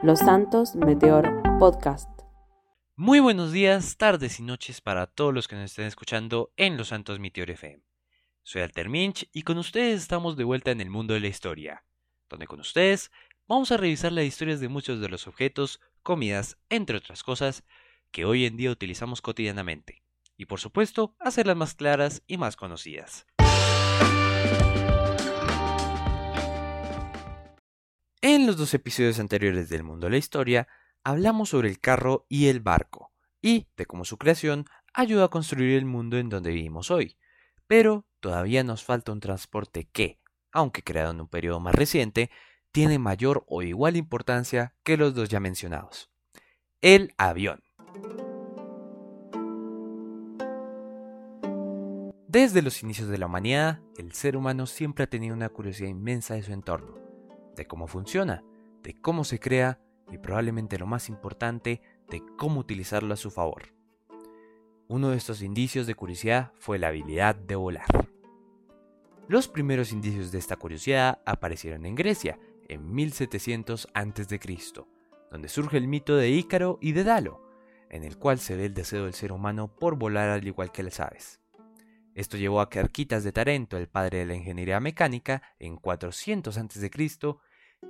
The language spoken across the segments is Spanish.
Los Santos Meteor Podcast. Muy buenos días, tardes y noches para todos los que nos estén escuchando en Los Santos Meteor FM. Soy Alter Minch y con ustedes estamos de vuelta en el mundo de la historia, donde con ustedes vamos a revisar las historias de muchos de los objetos, comidas, entre otras cosas, que hoy en día utilizamos cotidianamente, y por supuesto hacerlas más claras y más conocidas. En los dos episodios anteriores del mundo de la historia, hablamos sobre el carro y el barco, y de cómo su creación ayuda a construir el mundo en donde vivimos hoy. Pero todavía nos falta un transporte que, aunque creado en un periodo más reciente, tiene mayor o igual importancia que los dos ya mencionados. El avión. Desde los inicios de la humanidad, el ser humano siempre ha tenido una curiosidad inmensa de su entorno de cómo funciona, de cómo se crea y probablemente lo más importante, de cómo utilizarlo a su favor. Uno de estos indicios de curiosidad fue la habilidad de volar. Los primeros indicios de esta curiosidad aparecieron en Grecia, en 1700 a.C., donde surge el mito de Ícaro y de Dalo, en el cual se ve el deseo del ser humano por volar al igual que las aves. Esto llevó a que Arquitas de Tarento, el padre de la ingeniería mecánica, en 400 a.C.,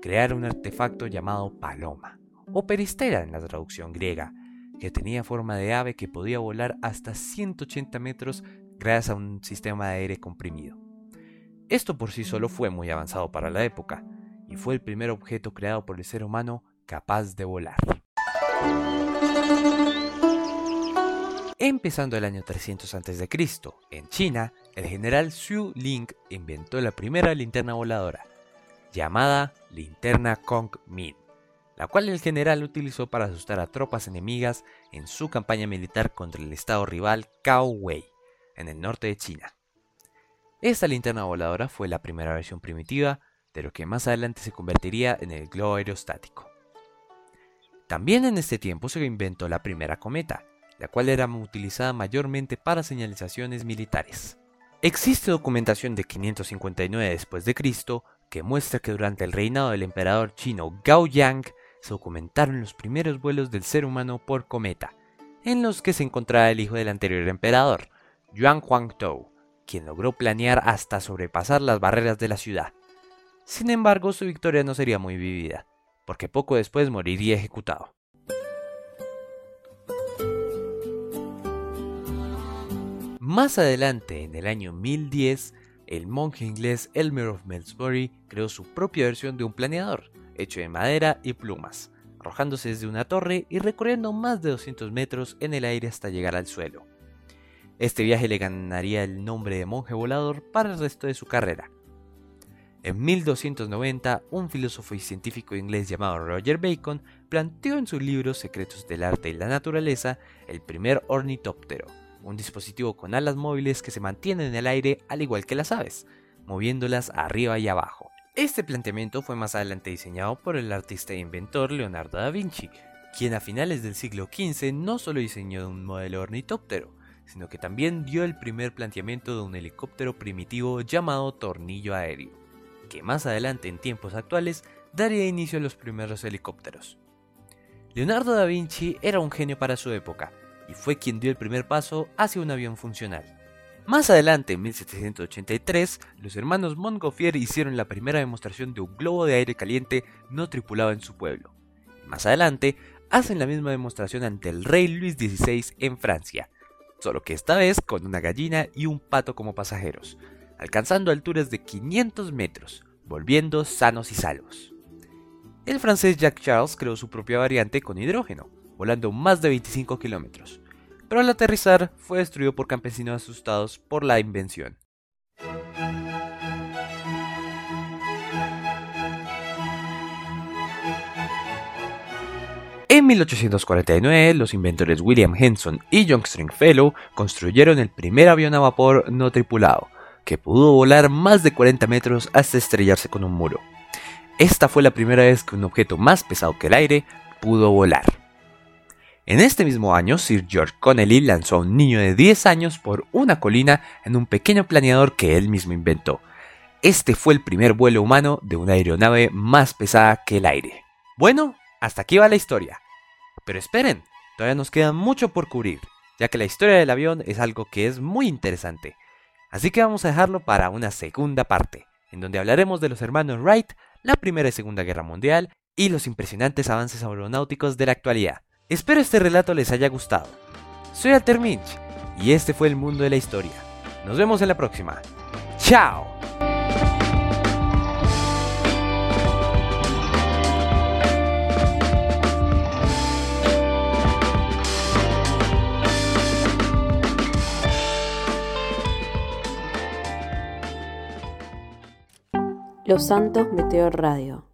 crear un artefacto llamado paloma, o peristera en la traducción griega, que tenía forma de ave que podía volar hasta 180 metros gracias a un sistema de aire comprimido. Esto por sí solo fue muy avanzado para la época, y fue el primer objeto creado por el ser humano capaz de volar. Empezando el año 300 a.C., en China, el general Xu Ling inventó la primera linterna voladora, llamada linterna Kong Min, la cual el general utilizó para asustar a tropas enemigas en su campaña militar contra el estado rival Cao Wei, en el norte de China. Esta linterna voladora fue la primera versión primitiva de lo que más adelante se convertiría en el globo aerostático. También en este tiempo se inventó la primera cometa, la cual era utilizada mayormente para señalizaciones militares. Existe documentación de 559 después de Cristo que muestra que durante el reinado del emperador chino Gao Yang se documentaron los primeros vuelos del ser humano por cometa, en los que se encontraba el hijo del anterior emperador, Yuan Huangtou, quien logró planear hasta sobrepasar las barreras de la ciudad. Sin embargo, su victoria no sería muy vivida, porque poco después moriría ejecutado. Más adelante, en el año 1010, el monje inglés Elmer of Melsbury creó su propia versión de un planeador, hecho de madera y plumas, arrojándose desde una torre y recorriendo más de 200 metros en el aire hasta llegar al suelo. Este viaje le ganaría el nombre de monje volador para el resto de su carrera. En 1290, un filósofo y científico inglés llamado Roger Bacon planteó en su libro Secretos del Arte y la Naturaleza el primer ornitóptero, un dispositivo con alas móviles que se mantienen en el aire al igual que las aves, moviéndolas arriba y abajo. Este planteamiento fue más adelante diseñado por el artista e inventor Leonardo da Vinci, quien a finales del siglo XV no solo diseñó un modelo ornitóptero, sino que también dio el primer planteamiento de un helicóptero primitivo llamado tornillo aéreo, que más adelante en tiempos actuales daría inicio a los primeros helicópteros. Leonardo da Vinci era un genio para su época, y fue quien dio el primer paso hacia un avión funcional. Más adelante, en 1783, los hermanos Montgolfier hicieron la primera demostración de un globo de aire caliente no tripulado en su pueblo. Más adelante, hacen la misma demostración ante el rey Luis XVI en Francia, solo que esta vez con una gallina y un pato como pasajeros, alcanzando alturas de 500 metros, volviendo sanos y salvos. El francés Jacques Charles creó su propia variante con hidrógeno, volando más de 25 kilómetros, pero al aterrizar fue destruido por campesinos asustados por la invención. En 1849, los inventores William Henson y John Stringfellow construyeron el primer avión a vapor no tripulado, que pudo volar más de 40 metros hasta estrellarse con un muro. Esta fue la primera vez que un objeto más pesado que el aire pudo volar. En este mismo año, Sir George Connelly lanzó a un niño de 10 años por una colina en un pequeño planeador que él mismo inventó. Este fue el primer vuelo humano de una aeronave más pesada que el aire. Bueno, hasta aquí va la historia. Pero esperen, todavía nos queda mucho por cubrir, ya que la historia del avión es algo que es muy interesante. Así que vamos a dejarlo para una segunda parte, en donde hablaremos de los hermanos Wright, la Primera y Segunda Guerra Mundial y los impresionantes avances aeronáuticos de la actualidad. Espero este relato les haya gustado. Soy Alter Minch y este fue el mundo de la historia. Nos vemos en la próxima. ¡Chao! Los Santos Meteor Radio